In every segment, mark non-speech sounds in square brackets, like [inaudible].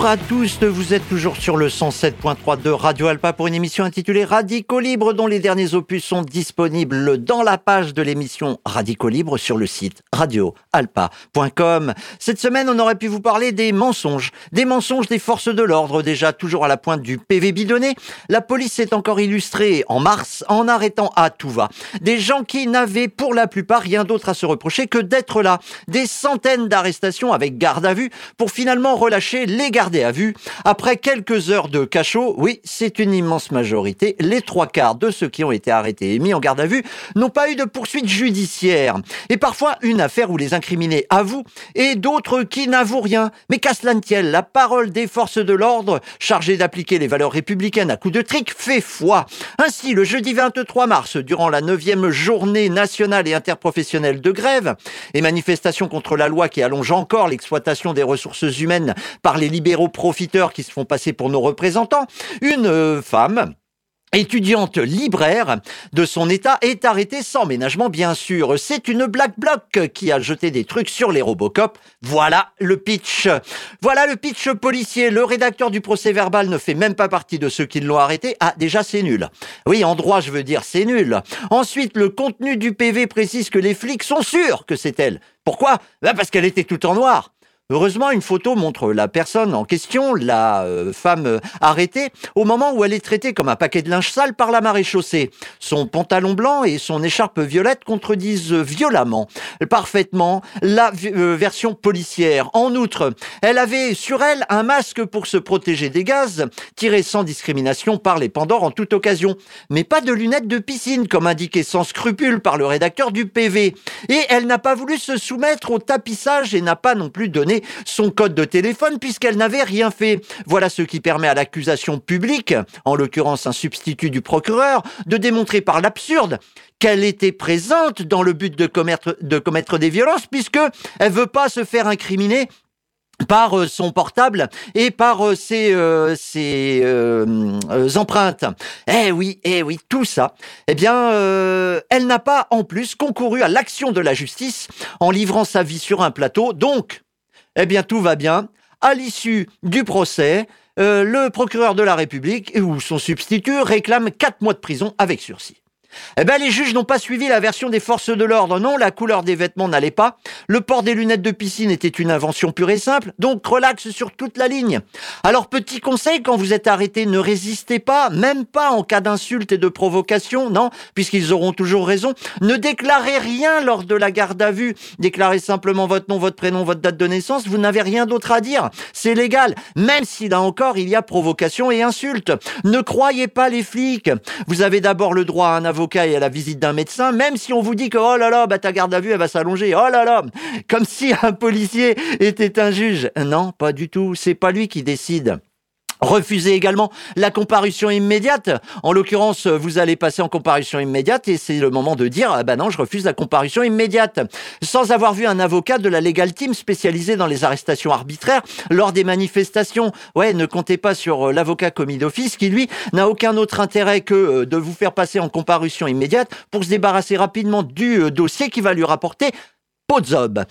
Bonjour à tous, vous êtes toujours sur le 107.3 de Radio Alpa pour une émission intitulée Radicaux Libre dont les derniers opus sont disponibles dans la page de l'émission Radicaux Libre sur le site radioalpa.com. Cette semaine, on aurait pu vous parler des mensonges, des mensonges des forces de l'ordre déjà toujours à la pointe du PV bidonné. La police s'est encore illustrée en mars en arrêtant à tout va des gens qui n'avaient pour la plupart rien d'autre à se reprocher que d'être là. Des centaines d'arrestations avec garde à vue pour finalement relâcher les gardés à vue. Après quelques heures de cachot, oui, c'est une immense majorité, les trois quarts de ceux qui ont été arrêtés et mis en garde à vue n'ont pas eu de poursuite judiciaire. Et parfois une affaire où les incriminés avouent et d'autres qui n'avouent rien. Mais qu'à cela ne tienne, la parole des forces de l'ordre, chargées d'appliquer les valeurs républicaines à coups de trick, fait foi. Ainsi, le jeudi 23 mars, durant la neuvième journée nationale et interprofessionnelle de grève et manifestation contre la loi qui allonge encore l'exploitation des ressources humaines par les libéraux profiteurs qui se font passer pour nos représentants, une euh, femme étudiante libraire de son état est arrêtée sans ménagement bien sûr. C'est une black bloc qui a jeté des trucs sur les Robocop. Voilà le pitch. Voilà le pitch policier. Le rédacteur du procès verbal ne fait même pas partie de ceux qui l'ont arrêté. Ah déjà c'est nul. Oui en droit je veux dire c'est nul. Ensuite le contenu du PV précise que les flics sont sûrs que c'est elle. Pourquoi? Ben Parce qu'elle était tout en noir. Heureusement, une photo montre la personne en question, la euh, femme euh, arrêtée, au moment où elle est traitée comme un paquet de linge sale par la marée chaussée. Son pantalon blanc et son écharpe violette contredisent violemment, parfaitement, la euh, version policière. En outre, elle avait sur elle un masque pour se protéger des gaz, tiré sans discrimination par les Pandores en toute occasion, mais pas de lunettes de piscine, comme indiqué sans scrupule par le rédacteur du PV. Et elle n'a pas voulu se soumettre au tapissage et n'a pas non plus donné son code de téléphone puisqu'elle n'avait rien fait. Voilà ce qui permet à l'accusation publique, en l'occurrence un substitut du procureur, de démontrer par l'absurde qu'elle était présente dans le but de commettre, de commettre des violences puisque elle veut pas se faire incriminer par euh, son portable et par euh, ses, euh, ses empreintes. Eh oui, eh oui, tout ça. Eh bien, elle n'a pas en plus concouru à l'action de la justice en livrant sa vie sur un plateau. Donc, eh bien tout va bien. À l'issue du procès, euh, le procureur de la République ou son substitut réclame quatre mois de prison avec sursis. Eh ben, les juges n'ont pas suivi la version des forces de l'ordre. Non, la couleur des vêtements n'allait pas. Le port des lunettes de piscine était une invention pure et simple. Donc, relax sur toute la ligne. Alors, petit conseil, quand vous êtes arrêté, ne résistez pas, même pas en cas d'insulte et de provocation. Non, puisqu'ils auront toujours raison. Ne déclarez rien lors de la garde à vue. Déclarez simplement votre nom, votre prénom, votre date de naissance. Vous n'avez rien d'autre à dire. C'est légal. Même si là encore, il y a provocation et insulte. Ne croyez pas les flics. Vous avez d'abord le droit à un avocat et à la visite d'un médecin, même si on vous dit que oh là là, bah ta garde à vue elle va s'allonger, oh là là, comme si un policier était un juge. Non, pas du tout, c'est pas lui qui décide. Refusez également la comparution immédiate. En l'occurrence, vous allez passer en comparution immédiate et c'est le moment de dire ah ben non, je refuse la comparution immédiate. Sans avoir vu un avocat de la Legal Team spécialisé dans les arrestations arbitraires lors des manifestations. Ouais, ne comptez pas sur euh, l'avocat commis d'office qui lui n'a aucun autre intérêt que euh, de vous faire passer en comparution immédiate pour se débarrasser rapidement du euh, dossier qui va lui rapporter pot de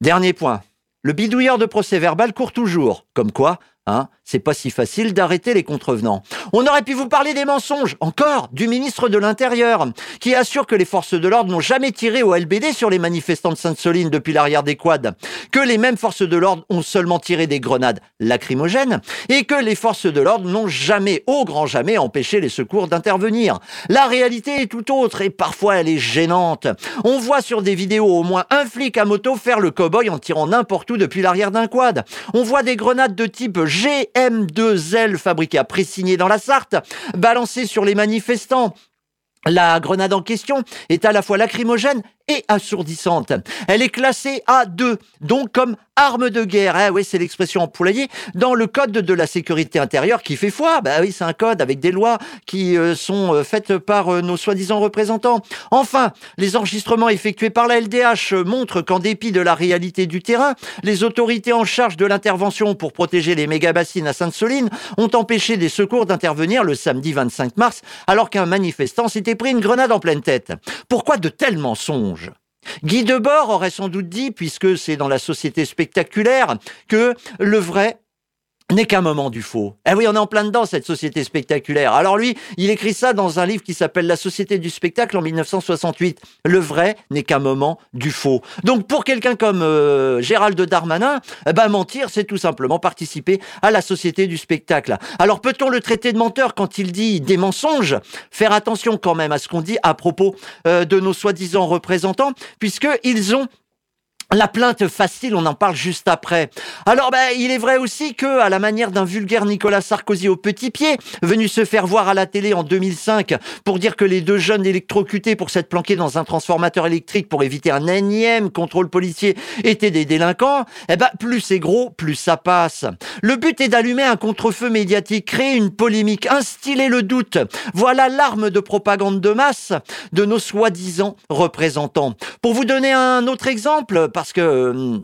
Dernier point. Le bidouilleur de procès verbal court toujours. Comme quoi, Hein, c'est pas si facile d'arrêter les contrevenants. On aurait pu vous parler des mensonges, encore, du ministre de l'Intérieur, qui assure que les forces de l'ordre n'ont jamais tiré au LBD sur les manifestants de Sainte-Soline depuis l'arrière des quads, que les mêmes forces de l'ordre ont seulement tiré des grenades lacrymogènes, et que les forces de l'ordre n'ont jamais, au grand jamais, empêché les secours d'intervenir. La réalité est tout autre, et parfois elle est gênante. On voit sur des vidéos au moins un flic à moto faire le cow-boy en tirant n'importe où depuis l'arrière d'un quad. On voit des grenades de type GM2L fabriqué à Pressigné dans la Sarthe, balancé sur les manifestants. La grenade en question est à la fois lacrymogène et assourdissante. Elle est classée A2, donc comme arme de guerre. Eh oui, c'est l'expression employée dans le code de la sécurité intérieure qui fait foi. Bah oui, c'est un code avec des lois qui euh, sont euh, faites par euh, nos soi-disant représentants. Enfin, les enregistrements effectués par la LDH montrent qu'en dépit de la réalité du terrain, les autorités en charge de l'intervention pour protéger les méga-bassines à Sainte-Soline ont empêché des secours d'intervenir le samedi 25 mars alors qu'un manifestant s'était pris une grenade en pleine tête. Pourquoi de tels mensonges? Guy Debord aurait sans doute dit, puisque c'est dans la société spectaculaire, que le vrai n'est qu'un moment du faux. Eh oui, on est en plein dedans, cette société spectaculaire. Alors lui, il écrit ça dans un livre qui s'appelle La société du spectacle en 1968. Le vrai n'est qu'un moment du faux. Donc pour quelqu'un comme euh, Gérald Darmanin, eh ben, mentir, c'est tout simplement participer à la société du spectacle. Alors peut-on le traiter de menteur quand il dit des mensonges? Faire attention quand même à ce qu'on dit à propos euh, de nos soi-disant représentants, puisqu'ils ont la plainte facile, on en parle juste après. Alors, ben, il est vrai aussi que, à la manière d'un vulgaire Nicolas Sarkozy au petit pied, venu se faire voir à la télé en 2005 pour dire que les deux jeunes électrocutés pour s'être planqués dans un transformateur électrique pour éviter un énième contrôle policier étaient des délinquants, eh ben, plus c'est gros, plus ça passe. Le but est d'allumer un contre-feu médiatique, créer une polémique, instiller le doute. Voilà l'arme de propagande de masse de nos soi-disant représentants. Pour vous donner un autre exemple, que euh,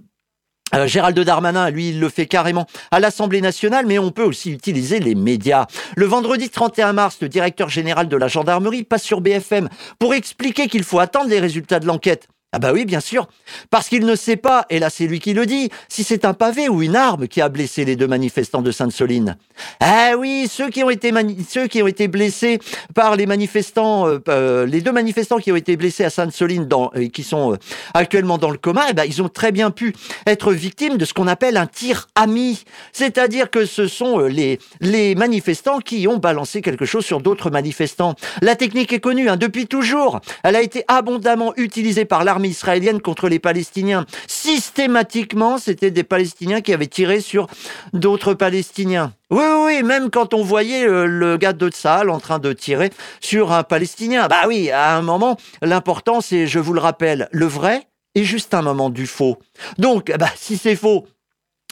euh, Gérald Darmanin, lui, il le fait carrément à l'Assemblée nationale, mais on peut aussi utiliser les médias. Le vendredi 31 mars, le directeur général de la gendarmerie passe sur BFM pour expliquer qu'il faut attendre les résultats de l'enquête. Ah bah oui, bien sûr. Parce qu'il ne sait pas, et là c'est lui qui le dit, si c'est un pavé ou une arme qui a blessé les deux manifestants de Sainte-Soline. Ah oui, ceux qui ont été ceux qui ont été blessés par les manifestants, euh, euh, les deux manifestants qui ont été blessés à Sainte-Soline, et qui sont euh, actuellement dans le coma, eh ben, ils ont très bien pu être victimes de ce qu'on appelle un tir ami. C'est-à-dire que ce sont les, les manifestants qui ont balancé quelque chose sur d'autres manifestants. La technique est connue hein, depuis toujours. Elle a été abondamment utilisée par l'armée israélienne contre les Palestiniens. Systématiquement, c'était des Palestiniens qui avaient tiré sur d'autres Palestiniens. Oui, oui, même quand on voyait euh, le, gars de Tsahal en train de tirer sur un Palestinien. Bah oui, à un moment, l'important, c'est, je vous le rappelle, le vrai est juste un moment du faux. Donc, bah, si c'est faux,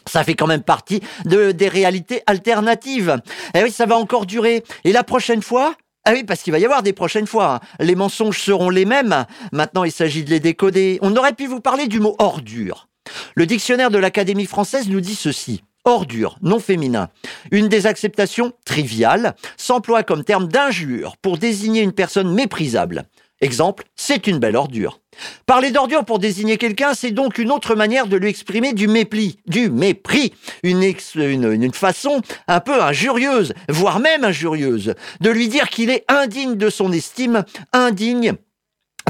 ça fait quand même partie de, des réalités alternatives. Et eh oui, ça va encore durer. Et la prochaine fois, ah oui, parce qu'il va y avoir des prochaines fois. Les mensonges seront les mêmes. Maintenant, il s'agit de les décoder. On aurait pu vous parler du mot ordure. Le dictionnaire de l'Académie française nous dit ceci. Ordure, non féminin. Une des acceptations triviales s'emploie comme terme d'injure pour désigner une personne méprisable. Exemple, c'est une belle ordure. Parler d'ordure pour désigner quelqu'un, c'est donc une autre manière de lui exprimer du mépris, du mépris, une, une, façon un peu injurieuse, voire même injurieuse, de lui dire qu'il est indigne de son estime, indigne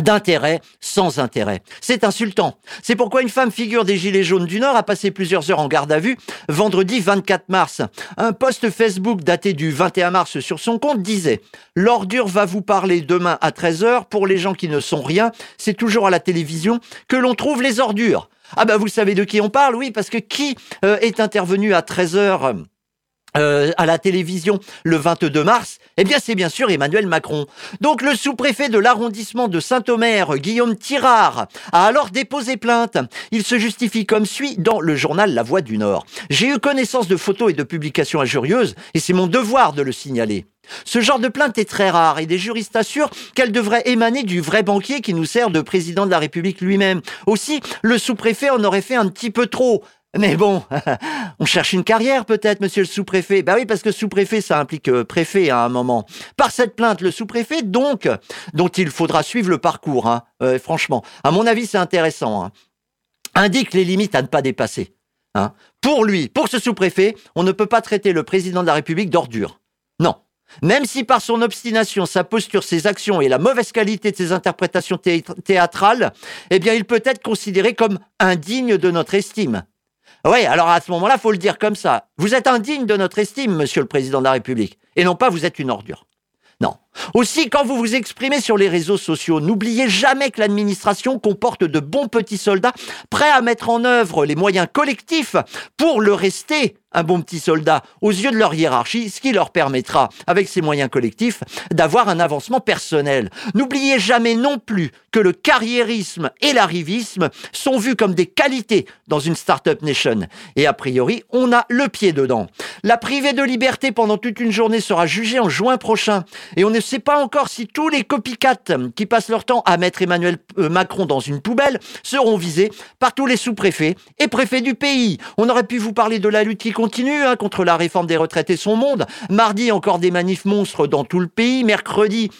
d'intérêt sans intérêt. C'est insultant. C'est pourquoi une femme figure des Gilets jaunes du Nord a passé plusieurs heures en garde à vue vendredi 24 mars. Un post Facebook daté du 21 mars sur son compte disait « L'ordure va vous parler demain à 13h. Pour les gens qui ne sont rien, c'est toujours à la télévision que l'on trouve les ordures. » Ah bah vous savez de qui on parle, oui, parce que qui euh, est intervenu à 13h euh, à la télévision le 22 mars, eh bien c'est bien sûr Emmanuel Macron. Donc le sous-préfet de l'arrondissement de Saint-Omer, Guillaume Tirard, a alors déposé plainte. Il se justifie comme suit dans le journal La Voix du Nord. J'ai eu connaissance de photos et de publications injurieuses et c'est mon devoir de le signaler. Ce genre de plainte est très rare et des juristes assurent qu'elle devrait émaner du vrai banquier qui nous sert de président de la République lui-même. Aussi, le sous-préfet en aurait fait un petit peu trop. Mais bon, [laughs] on cherche une carrière peut-être, monsieur le sous-préfet. Bah oui, parce que sous-préfet, ça implique euh, préfet à un moment. Par cette plainte, le sous-préfet, donc, dont il faudra suivre le parcours, hein, euh, franchement, à mon avis, c'est intéressant, hein, indique les limites à ne pas dépasser. Hein. Pour lui, pour ce sous-préfet, on ne peut pas traiter le président de la République d'ordure. Non. Même si par son obstination, sa posture, ses actions et la mauvaise qualité de ses interprétations théâtrales, eh bien, il peut être considéré comme indigne de notre estime. Oui, alors à ce moment-là, faut le dire comme ça. Vous êtes indigne de notre estime, monsieur le président de la République, et non pas vous êtes une ordure. Non. Aussi, quand vous vous exprimez sur les réseaux sociaux, n'oubliez jamais que l'administration comporte de bons petits soldats prêts à mettre en œuvre les moyens collectifs pour le rester un bon petit soldat aux yeux de leur hiérarchie, ce qui leur permettra, avec ces moyens collectifs, d'avoir un avancement personnel. N'oubliez jamais non plus que le carriérisme et l'arrivisme sont vus comme des qualités dans une start-up nation. Et a priori, on a le pied dedans. La privée de liberté pendant toute une journée sera jugée en juin prochain. Et on ne sait pas encore si tous les copycats qui passent leur temps à mettre Emmanuel euh, Macron dans une poubelle seront visés par tous les sous-préfets et préfets du pays. On aurait pu vous parler de la lutte qui continue hein, contre la réforme des retraites et son monde. Mardi, encore des manifs monstres dans tout le pays. Mercredi,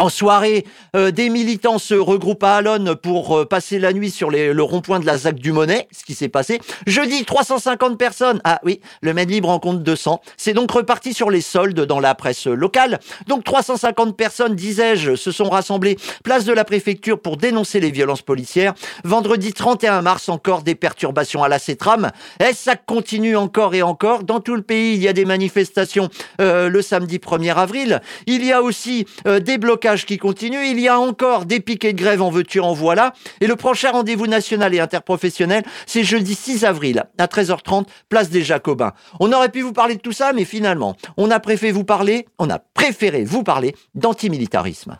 En soirée, euh, des militants se regroupent à Alonne pour euh, passer la nuit sur le rond-point de la ZAC du Monet, ce qui s'est passé. Jeudi, 350 personnes. Ah oui, le Med Libre en compte 200. C'est donc reparti sur les soldes dans la presse locale. Donc 350 personnes, disais-je, se sont rassemblées place de la préfecture pour dénoncer les violences policières. Vendredi 31 mars, encore des perturbations à la CETRAM. Et ça continue encore et encore. Dans tout le pays, il y a des manifestations euh, le samedi 1er avril. Il y a aussi des blocages qui continue. Il y a encore des piquets de grève en veux-tu, en voilà. Et le prochain rendez-vous national et interprofessionnel, c'est jeudi 6 avril à 13h30, place des Jacobins. On aurait pu vous parler de tout ça, mais finalement, on a préféré vous parler, on a préféré vous parler d'antimilitarisme.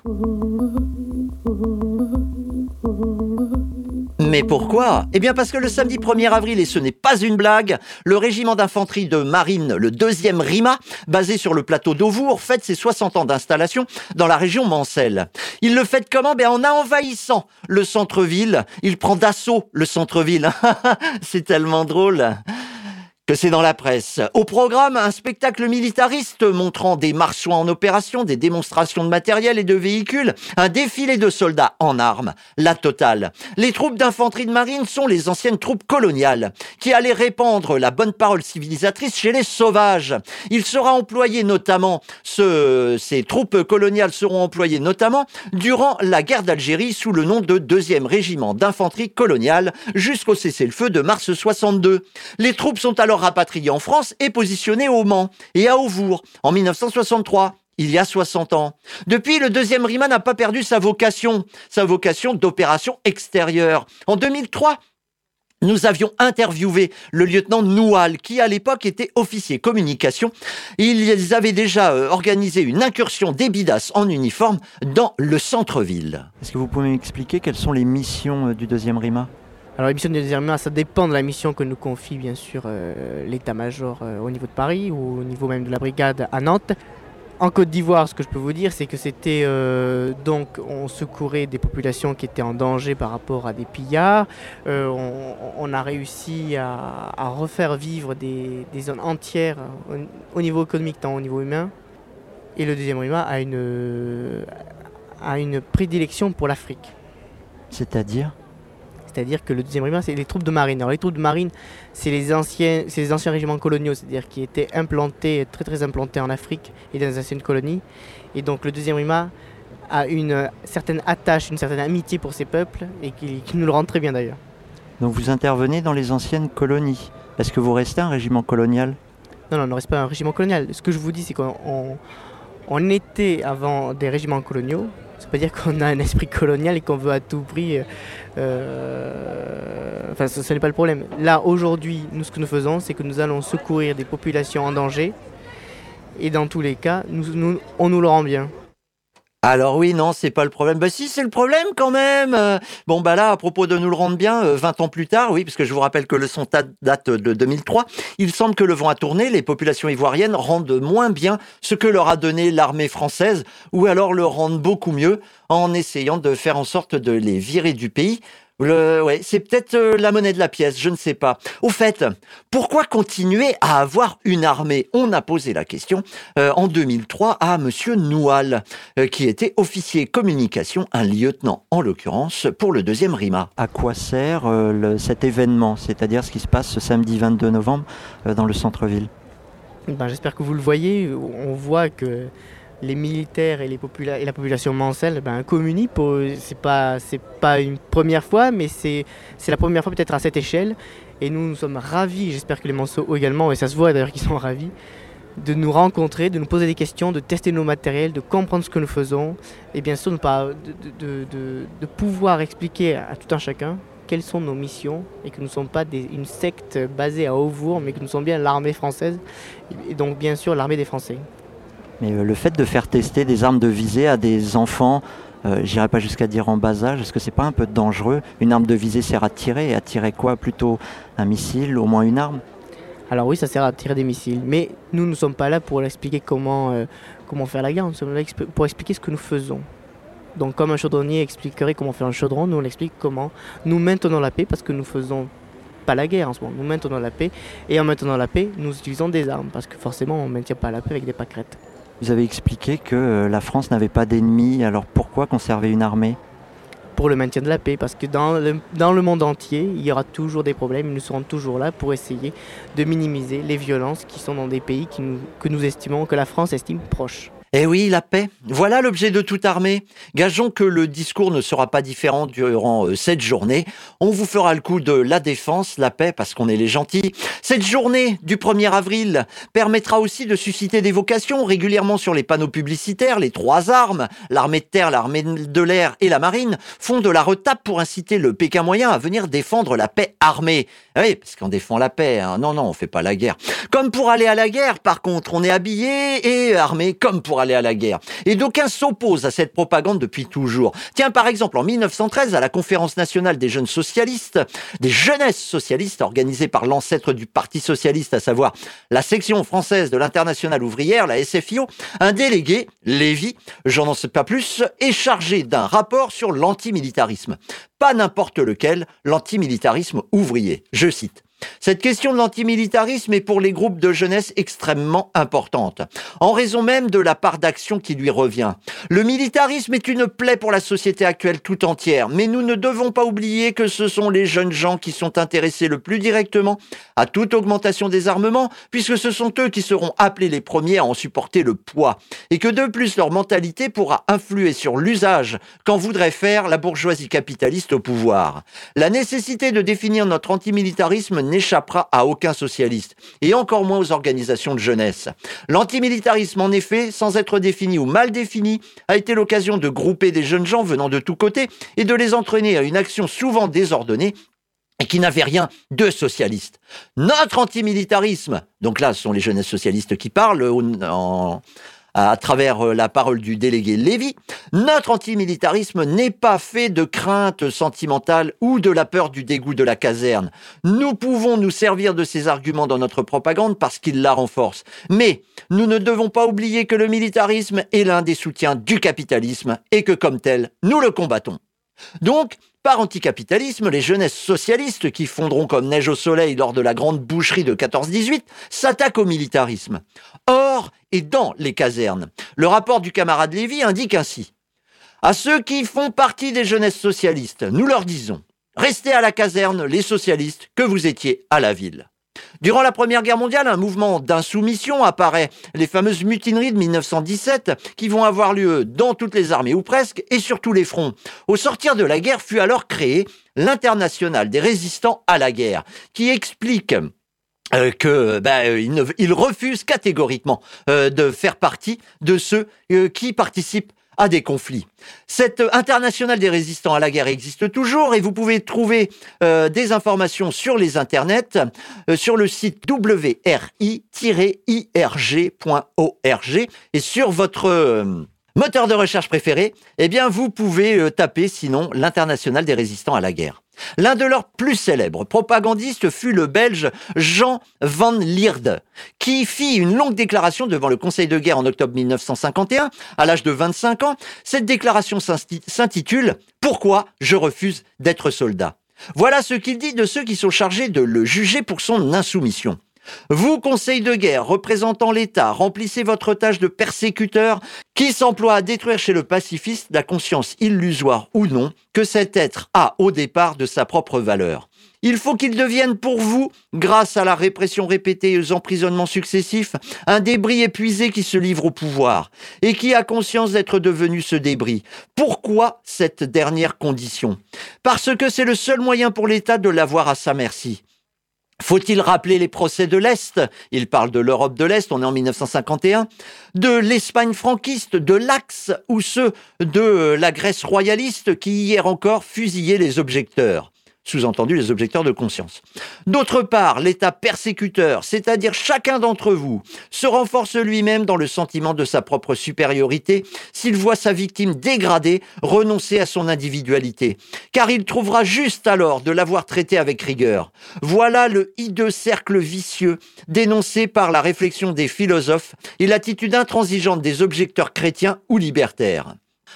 Mais pourquoi? Eh bien parce que le samedi 1er avril, et ce n'est pas une blague, le régiment d'infanterie de marine, le deuxième RIMA, basé sur le plateau d'Auvour, fête ses 60 ans d'installation dans la région Mancelle. Il le fait comment? Ben en envahissant le centre-ville. Il prend d'assaut le centre-ville. [laughs] C'est tellement drôle que c'est dans la presse. Au programme, un spectacle militariste montrant des marsouins en opération, des démonstrations de matériel et de véhicules, un défilé de soldats en armes, la totale. Les troupes d'infanterie de marine sont les anciennes troupes coloniales, qui allaient répandre la bonne parole civilisatrice chez les sauvages. Il sera employé notamment, ce, ces troupes coloniales seront employées notamment durant la guerre d'Algérie sous le nom de deuxième régiment d'infanterie coloniale jusqu'au cessez-le-feu de mars 62. Les troupes sont alors rapatrié en France et positionné au Mans et à Auvour en 1963 il y a 60 ans. Depuis, le deuxième RIMA n'a pas perdu sa vocation, sa vocation d'opération extérieure. En 2003, nous avions interviewé le lieutenant Noual, qui à l'époque était officier communication. Ils avaient déjà euh, organisé une incursion des Bidas en uniforme dans le centre-ville. Est-ce que vous pouvez m'expliquer quelles sont les missions euh, du deuxième RIMA? Alors la mission de deuxième ça dépend de la mission que nous confie bien sûr euh, l'état-major euh, au niveau de Paris ou au niveau même de la brigade à Nantes. En Côte d'Ivoire, ce que je peux vous dire, c'est que c'était euh, donc on secourait des populations qui étaient en danger par rapport à des pillards. On, a réussi à, refaire vivre des, zones entières au, niveau économique tant au niveau humain. Et le deuxième RIMA a une, a une prédilection pour l'Afrique. C'est-à-dire? C'est-à-dire que le deuxième régiment, c'est les troupes de marine. Alors les troupes de marine, c'est les anciens, c'est les anciens régiments coloniaux, c'est-à-dire qui étaient implantés, très très implantés en Afrique et dans les anciennes colonies. Et donc le deuxième régiment a une certaine attache, une certaine amitié pour ces peuples et qui, nous le rend très bien d'ailleurs. Donc vous intervenez dans les anciennes colonies. Est-ce que vous restez un régiment colonial? Non, non, on ne reste pas un régiment colonial. Ce que je vous dis, c'est qu'on on était avant des régiments coloniaux, ça veut pas dire qu'on a un esprit colonial et qu'on veut à tout prix. Euh, enfin, ce, n'est pas le problème. Là, aujourd'hui, nous, ce que nous faisons, c'est que nous allons secourir des populations en danger. Et dans tous les cas, nous, on nous le rend bien. Alors oui, non, c'est pas le problème. Bah si, c'est le problème quand même. Euh, bon, bah là, à propos de nous le rendre bien, 20 euh, ans plus tard, oui, parce que je vous rappelle que le son date de 2003, il semble que le vent a tourné, les populations ivoiriennes rendent moins bien ce que leur a donné l'armée française, ou alors le rendent beaucoup mieux en essayant de faire en sorte de les virer du pays le, ouais, c'est peut-être euh, la monnaie de la pièce, je ne sais pas. Au fait, pourquoi continuer à avoir une armée? On a posé la question euh, en 2003 à Monsieur Noual, euh, qui était officier communication, un lieutenant en l'occurrence, pour le deuxième RIMA. À quoi sert cet événement, c'est-à-dire ce qui se passe ce samedi 22 novembre dans le centre-ville? Ben, J'espère que vous le voyez. On voit que les militaires et, les et la population mancelle ben, communient. C'est pas, pas une première fois, mais c'est la première fois peut-être à cette échelle. Et nous, nous sommes ravis, j'espère que les Manceaux également, et ça se voit d'ailleurs qu'ils sont ravis, de nous rencontrer, de nous poser des questions, de tester nos matériels, de comprendre ce que nous faisons, et bien sûr de, pouvoir expliquer à tout un chacun quelles sont nos missions et que nous ne sommes pas une secte basée à Auvour, mais que nous sommes bien l'armée française, et donc bien sûr l'armée des Français. Mais euh, le fait de faire tester des armes de visée à des enfants, euh, j'irai pas jusqu'à dire en bas âge, est-ce que c'est pas un peu dangereux? Une arme de visée sert à tirer, et à tirer quoi? Plutôt un missile, au moins une arme? Alors oui, ça sert à tirer des missiles, mais nous ne sommes pas là pour expliquer comment, euh, comment faire la guerre, nous sommes là pour expliquer ce que nous faisons. Donc comme un chaudronnier expliquerait comment faire un chaudron, nous on explique comment nous maintenons la paix parce que nous faisons pas la guerre en ce moment, nous maintenons la paix et en maintenant la paix, nous utilisons des armes parce que forcément on ne maintient pas la paix avec des pâquerettes. Vous avez expliqué que euh, la France n'avait pas d'ennemis, alors pourquoi conserver une armée? Pour le maintien de la paix, parce que dans le, monde entier, il y aura toujours des problèmes, nous serons toujours là pour essayer de minimiser les violences qui sont dans des pays que nous estimons, que la France estime proches. Eh oui, la paix. Voilà l'objet de toute armée. Gageons que le discours ne sera pas différent durant euh, cette journée. On vous fera le coup de la défense, la paix, parce qu'on est les gentils. Cette journée du 1er avril permettra aussi de susciter des vocations régulièrement sur les panneaux publicitaires. Les trois armes, l'armée de terre, l'armée de l'air et la marine, font de la retape pour inciter le Pékin moyen à venir défendre la paix armée. Ah Oui, parce qu'on défend la paix. hein. Non, non, on fait pas la guerre. Comme pour aller à la guerre, par contre, on est habillé et armé comme pour aller à la guerre. Et d'aucuns s'opposent à cette propagande depuis toujours. Tiens, par exemple, en 1913, à la conférence nationale des jeunes socialistes, des jeunesses socialistes organisée par l'ancêtre du Parti socialiste, à savoir la section française de l'internationale ouvrière, la SFIO, un délégué, Lévy, j'en en sais pas plus, est chargé d'un rapport sur l'antimilitarisme. Pas n'importe lequel, l'antimilitarisme ouvrier. Je cite. Cette question de l'antimilitarisme est pour les groupes de jeunesse extrêmement importante, en raison même de la part d'action qui lui revient. Le militarisme est une plaie pour la société actuelle tout entière, mais nous ne devons pas oublier que ce sont les jeunes gens qui sont intéressés le plus directement à toute augmentation des armements, puisque ce sont eux qui seront appelés les premiers à en supporter le poids, et que de plus leur mentalité pourra influer sur l'usage qu'en voudrait faire la bourgeoisie capitaliste au pouvoir. La nécessité de définir notre antimilitarisme n'échappera à aucun socialiste, et encore moins aux organisations de jeunesse. L'antimilitarisme, en effet, sans être défini ou mal défini, a été l'occasion de grouper des jeunes gens venant de tous côtés et de les entraîner à une action souvent désordonnée et qui n'avait rien de socialiste. Notre antimilitarisme, donc là, ce sont les jeunesses socialistes qui parlent en- à travers euh, la parole du délégué Lévy, notre antimilitarisme n'est pas fait de crainte sentimentale ou de la peur du dégoût de la caserne. Nous pouvons nous servir de ces arguments dans notre propagande parce qu'ils la renforcent. Mais nous ne devons pas oublier que le militarisme est l'un des soutiens du capitalisme et que comme tel, nous le combattons. Donc, par anticapitalisme, les jeunesses socialistes qui fondront comme neige au soleil lors de la grande boucherie de 14-18 s'attaquent au militarisme. Or, et dans les casernes, le rapport du camarade Lévy indique ainsi À ceux qui font partie des jeunesses socialistes, nous leur disons Restez à la caserne, les socialistes, que vous étiez à la ville. Durant la Première Guerre mondiale, un mouvement d'insoumission apparaît, les fameuses mutineries de 1917, qui vont avoir lieu dans toutes les armées ou presque, et sur tous les fronts. Au sortir de la guerre fut alors créé l'International des résistants à la guerre, qui explique euh, que ben, euh, il, ne- il refuse catégoriquement euh, de faire partie de ceux euh, qui participent à des conflits. Cette internationale des résistants à la guerre existe toujours et vous pouvez trouver euh, des informations sur les internets euh, sur le site wri-irg.org et sur votre moteur de recherche préféré, eh bien vous pouvez euh, taper sinon l'internationale des résistants à la guerre. L'un de leurs plus célèbres propagandistes fut le Belge Jean van Lierde, qui fit une longue déclaration devant le Conseil de guerre en octobre 1951, à l'âge de 25 ans. Cette déclaration s'intitule Pourquoi je refuse d'être soldat? Voilà ce qu'il dit de ceux qui sont chargés de le juger pour son insoumission. Vous, Conseil de guerre, représentant l'État, remplissez votre tâche de persécuteur qui s'emploie à détruire chez le pacifiste la conscience illusoire ou non que cet être a au départ de sa propre valeur. Il faut qu'il devienne pour vous, grâce à la répression répétée et aux emprisonnements successifs, un débris épuisé qui se livre au pouvoir et qui a conscience d'être devenu ce débris. Pourquoi cette dernière condition? Parce que c'est le seul moyen pour l'État de l'avoir à sa merci. Faut-il rappeler les procès de l'Est? Il parle de l'Europe de l'Est, on est en 1951, de l'Espagne franquiste, de l'Axe ou ceux de la Grèce royaliste qui hier encore fusillaient les objecteurs? Sous-entendu les objecteurs de conscience. D'autre part, l'État persécuteur, c'est-à-dire chacun d'entre vous, se renforce lui-même dans le sentiment de sa propre supériorité s'il voit sa victime dégradée renoncer à son individualité, car il trouvera juste alors de l'avoir traité avec rigueur. Voilà le hideux cercle vicieux dénoncé par la réflexion des philosophes et l'attitude intransigeante des objecteurs chrétiens ou libertaires.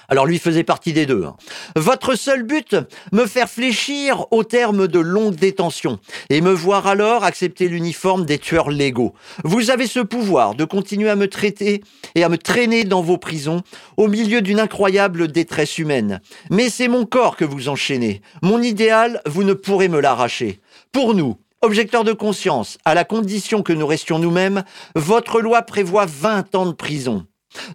Alors lui faisait partie des deux. Hein. Votre seul but, me faire fléchir au terme de longues détentions et me voir alors accepter l'uniforme des tueurs légaux. Vous avez ce pouvoir de continuer à me traiter et à me traîner dans vos prisons au milieu d'une incroyable détresse humaine. Mais c'est mon corps que vous enchaînez. Mon idéal, vous ne pourrez me l'arracher. Pour nous, Objecteurs de conscience, à la condition que nous restions nous-mêmes, votre loi prévoit 20 ans de prison.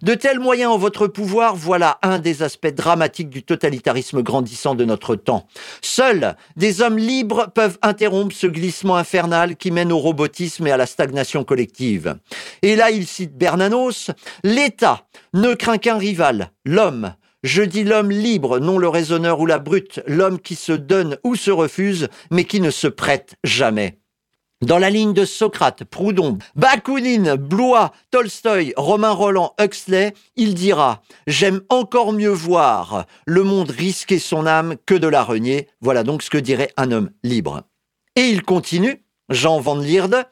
De tels moyens en votre pouvoir, voilà un des aspects dramatiques du totalitarisme grandissant de notre temps. Seuls des hommes libres peuvent interrompre ce glissement infernal qui mène au robotisme et à la stagnation collective. Et là, il cite Bernanos, l'État ne craint qu'un rival, l'homme. Je dis l'homme libre, non le raisonneur ou la brute, l'homme qui se donne ou se refuse, mais qui ne se prête jamais. Dans la ligne de Socrate, Proudhon, Bakounine, Blois, Tolstoï, Romain Roland, Huxley, il dira J'aime encore mieux voir le monde risquer son âme que de la renier. Voilà donc ce que dirait un homme libre. Et il continue, Jean Van Lierde,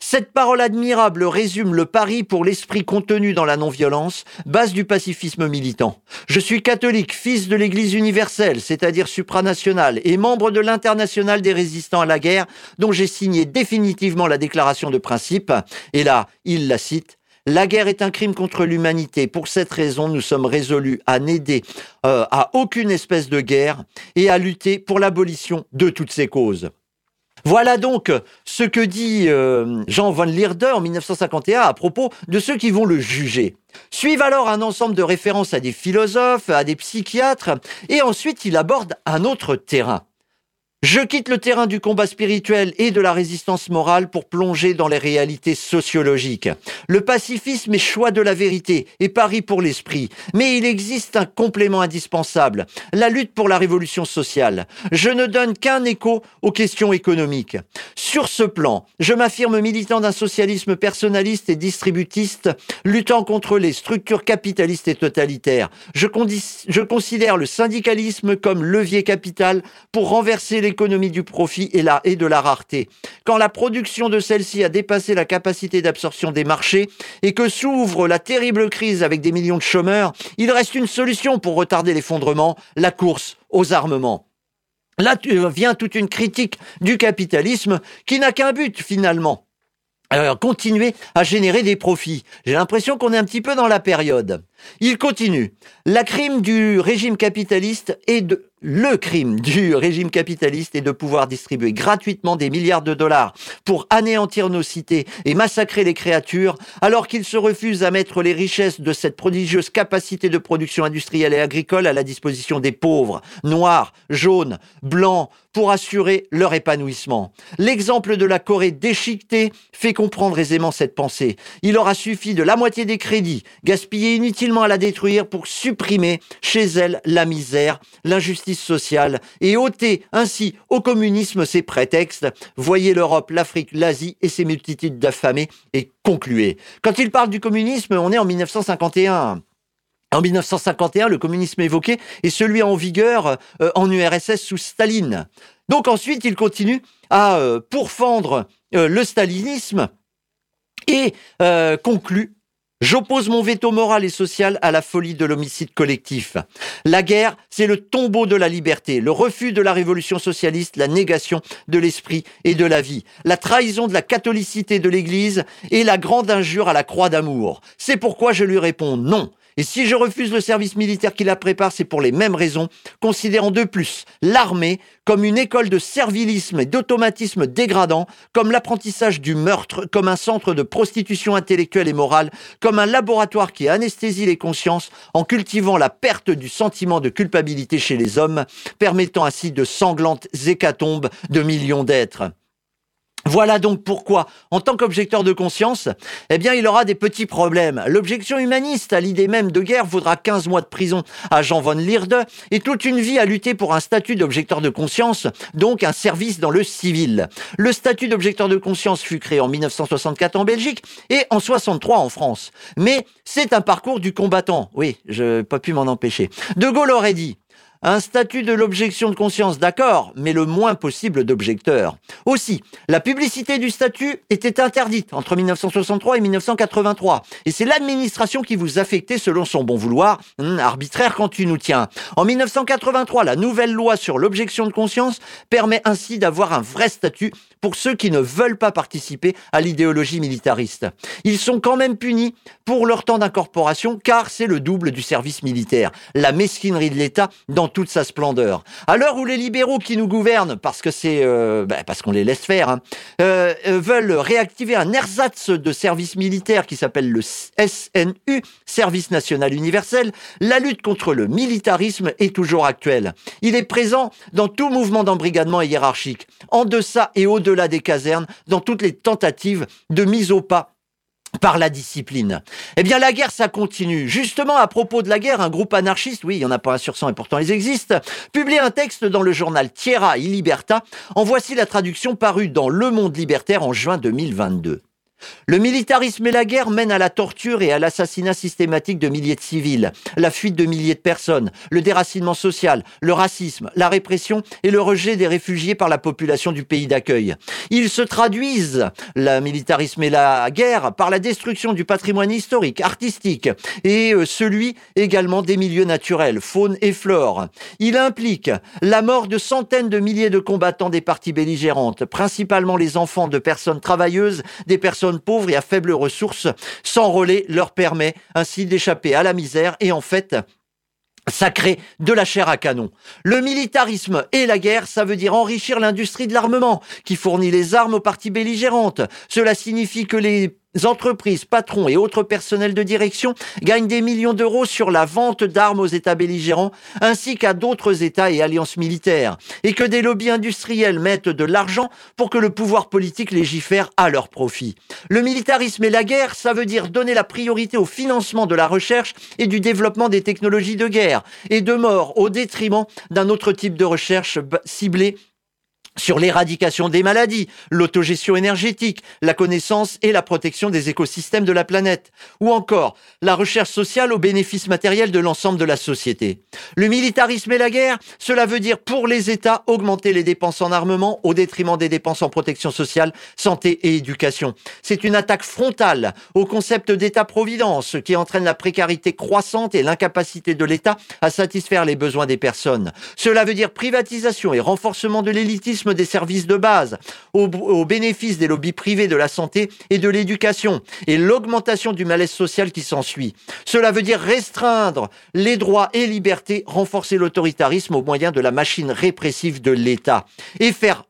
cette parole admirable résume le pari pour l'esprit contenu dans la non-violence, base du pacifisme militant. Je suis catholique, fils de l'Église universelle, c'est-à-dire supranationale, et membre de l'Internationale des résistants à la guerre, dont j'ai signé définitivement la déclaration de principe. Et là, il la cite. La guerre est un crime contre l'humanité. Pour cette raison, nous sommes résolus à n'aider euh, à aucune espèce de guerre et à lutter pour l'abolition de toutes ces causes. Voilà donc ce que dit euh, Jean von Lierde en 1951 à propos de ceux qui vont le juger. Suivent alors un ensemble de références à des philosophes, à des psychiatres, et ensuite il aborde un autre terrain. Je quitte le terrain du combat spirituel et de la résistance morale pour plonger dans les réalités sociologiques. Le pacifisme est choix de la vérité et pari pour l'esprit, mais il existe un complément indispensable, la lutte pour la révolution sociale. Je ne donne qu'un écho aux questions économiques. Sur ce plan, je m'affirme militant d'un socialisme personnaliste et distributiste, luttant contre les structures capitalistes et totalitaires. Je, je considère le syndicalisme comme levier capital pour renverser les l'économie du profit et, et de la rareté. Quand la production de celle-ci a dépassé la capacité d'absorption des marchés et que s'ouvre la terrible crise avec des millions de chômeurs, il reste une solution pour retarder l'effondrement, la course aux armements. Là vient toute une critique du capitalisme qui n'a qu'un but finalement. Alors, continuer à générer des profits. J'ai l'impression qu'on est un petit peu dans la période. Il continue. Du régime capitaliste est le crime du régime capitaliste est de pouvoir distribuer gratuitement des milliards de dollars pour anéantir nos cités et massacrer les créatures, alors qu'il se refuse à mettre les richesses de cette prodigieuse capacité de production industrielle et agricole à la disposition des pauvres, noirs, jaunes, blancs, pour assurer leur épanouissement. L'exemple de la Corée déchiquetée fait comprendre aisément cette pensée. Il aura suffi de la moitié des crédits gaspillés inutilement à la détruire pour supprimer chez elle la misère, l'injustice sociale et ôter ainsi au communisme ses prétextes. Voyez l'Europe, l'Afrique, l'Asie et ses multitudes d'affamés et concluez. Quand il parle du communisme, on est en 1951. En 1951, le communisme évoqué est celui en vigueur euh, en URSS sous Staline. Donc ensuite, il continue à euh, pourfendre euh, le stalinisme et conclut J'oppose mon veto moral et social à la folie de l'homicide collectif. La guerre, c'est le tombeau de la liberté, le refus de la révolution socialiste, la négation de l'esprit et de la vie, la trahison de la catholicité de l'Église et la grande injure à la croix d'amour. C'est pourquoi je lui réponds non. Et si je refuse le service militaire qui la prépare, c'est pour les mêmes raisons, considérant de plus l'armée comme une école de servilisme et d'automatisme dégradant, comme l'apprentissage du meurtre, comme un centre de prostitution intellectuelle et morale, comme un laboratoire qui anesthésie les consciences en cultivant la perte du sentiment de culpabilité chez les hommes, permettant ainsi de sanglantes hécatombes de millions d'êtres. Voilà donc pourquoi, en tant qu'objecteur de conscience, eh bien, il aura des petits problèmes. L'objection humaniste à l'idée même de guerre vaudra 15 mois de prison à Jean von Lierde et toute une vie à lutter pour un statut d'objecteur de conscience, donc un service dans le civil. Le statut d'objecteur de conscience fut créé en 1964 en Belgique et en 63 en France. Mais c'est un parcours du combattant. Oui, je n'ai pas pu m'en empêcher. De Gaulle aurait dit Un statut de l'objection de conscience, d'accord, mais le moins possible d'objecteurs. Aussi, la publicité du statut était interdite entre 1963 et 1983. Et c'est l'administration qui vous affectait selon son bon vouloir, hum, arbitraire quand tu nous tiens. En 1983, la nouvelle loi sur l'objection de conscience permet ainsi d'avoir un vrai statut pour ceux qui ne veulent pas participer à l'idéologie militariste. Ils sont quand même punis pour leur temps d'incorporation car c'est le double du service militaire. La mesquinerie de l'État dans toute sa splendeur. À l'heure où les libéraux qui nous gouvernent, parce que c'est euh, bah, parce qu'on les laisse faire, hein, euh, euh, veulent réactiver un ersatz de service militaire qui s'appelle le SNU, Service national universel, la lutte contre le militarisme est toujours actuelle. Il est présent dans tout mouvement d'embrigadement hiérarchique, en deçà et au-delà des casernes, dans toutes les tentatives de mise au pas par la discipline. Eh bien, la guerre, ça continue. Justement, à propos de la guerre, un groupe anarchiste, oui, il n'y en a pas un sur 100 et pourtant ils existent, publie un texte dans le journal Tierra y Liberta. En voici la traduction parue dans Le Monde Libertaire en juin 2022. Le militarisme et la guerre mènent à la torture et à l'assassinat systématique de milliers de civils, la fuite de milliers de personnes, le déracinement social, le racisme, la répression et le rejet des réfugiés par la population du pays d'accueil. Ils se traduisent, le militarisme et la guerre, par la destruction du patrimoine historique, artistique et euh, celui également des milieux naturels, faune et flore. Il implique la mort de centaines de milliers de combattants des parties belligérantes, principalement les enfants de personnes travailleuses, des personnes pauvres et à faibles ressources. S'enrôler leur permet ainsi d'échapper à la misère et en fait ça crée de la chair à canon. Le militarisme et la guerre, ça veut dire enrichir l'industrie de l'armement, qui fournit les armes aux parties belligérantes. Cela signifie que les entreprises, patrons et autres personnels de direction gagnent des millions d'euros sur la vente d'armes aux États belligérants ainsi qu'à d'autres États et alliances militaires, et que des lobbies industriels mettent de l'argent pour que le pouvoir politique légifère à leur profit. Le militarisme et la guerre, ça veut dire donner la priorité au financement de la recherche et du développement des technologies de guerre et de mort au détriment d'un autre type de recherche ciblée sur l'éradication des maladies, l'autogestion énergétique, la connaissance et la protection des écosystèmes de la planète, ou encore la recherche sociale au bénéfice matériel de l'ensemble de la société. Le militarisme et la guerre, cela veut dire pour les États augmenter les dépenses en armement au détriment des dépenses en protection sociale, santé et éducation. C'est une attaque frontale au concept d'État-providence qui entraîne la précarité croissante et l'incapacité de l'État à satisfaire les besoins des personnes. Cela veut dire privatisation et renforcement de l'élitisme des services de base, au, bénéfice des lobbies privés de la santé et de l'éducation, et l'augmentation du malaise social qui s'ensuit. Cela veut dire restreindre les droits et libertés, renforcer l'autoritarisme au moyen de la machine répressive de l'État, et faire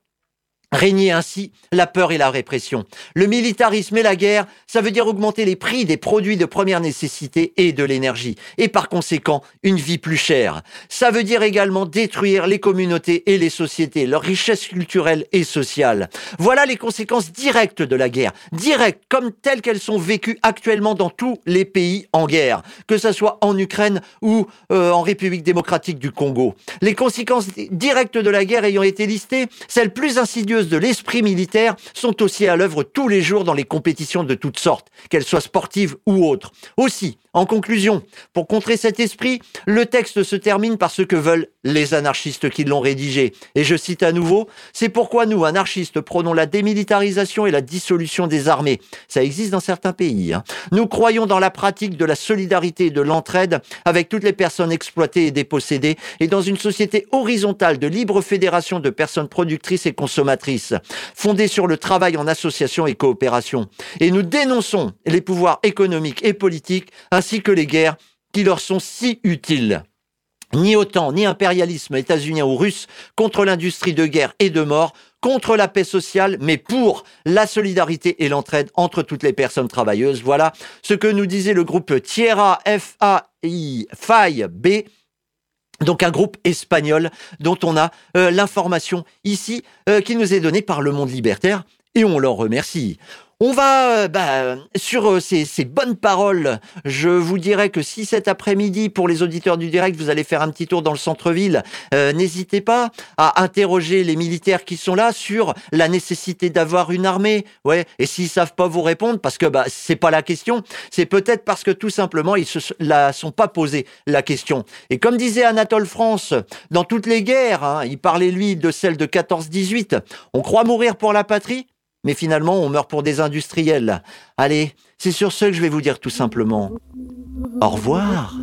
Régner ainsi la peur et la répression. Le militarisme et la guerre, ça veut dire augmenter les prix des produits de première nécessité et de l'énergie, et par conséquent une vie plus chère. Ça veut dire également détruire les communautés et les sociétés, leur richesse culturelle et sociale. Voilà les conséquences directes de la guerre, directes comme telles qu'elles sont vécues actuellement dans tous les pays en guerre, que ce soit en Ukraine ou euh, en République démocratique du Congo. Les conséquences directes de la guerre ayant été listées, celles plus insidieuses de l'esprit militaire sont aussi à l'œuvre tous les jours dans les compétitions de toutes sortes, qu'elles soient sportives ou autres. Aussi, en conclusion, pour contrer cet esprit, le texte se termine par ce que veulent les anarchistes qui l'ont rédigé. Et je cite à nouveau, c'est pourquoi nous, anarchistes, prônons la démilitarisation et la dissolution des armées. Ça existe dans certains pays. Hein. Nous croyons dans la pratique de la solidarité et de l'entraide avec toutes les personnes exploitées et dépossédées et dans une société horizontale de libre fédération de personnes productrices et consommatrices fondée sur le travail en association et coopération. Et nous dénonçons les pouvoirs économiques et politiques ainsi que les guerres qui leur sont si utiles. Ni OTAN, ni impérialisme états-unien ou russe contre l'industrie de guerre et de mort, contre la paix sociale, mais pour la solidarité et l'entraide entre toutes les personnes travailleuses. Voilà ce que nous disait le groupe Tierra F-A-I B donc un groupe espagnol dont on a euh, l'information ici euh, qui nous est donnée par le monde libertaire et on leur remercie. On va euh, bah, sur euh, ces, ces, bonnes paroles. Je vous dirais que si cet après-midi, pour les auditeurs du direct, vous allez faire un petit tour dans le centre-ville, euh, n'hésitez pas à interroger les militaires qui sont là sur la nécessité d'avoir une armée. Ouais. Et s'ils savent pas vous répondre, parce que bah c'est pas la question, c'est peut-être parce que tout simplement ils se la sont pas posé la question. Et comme disait Anatole France, dans toutes les guerres, hein, il parlait lui de celle de 14-18. On croit mourir pour la patrie mais finalement, on meurt pour des industriels. Allez, c'est sur ce que je vais vous dire tout simplement. Au revoir.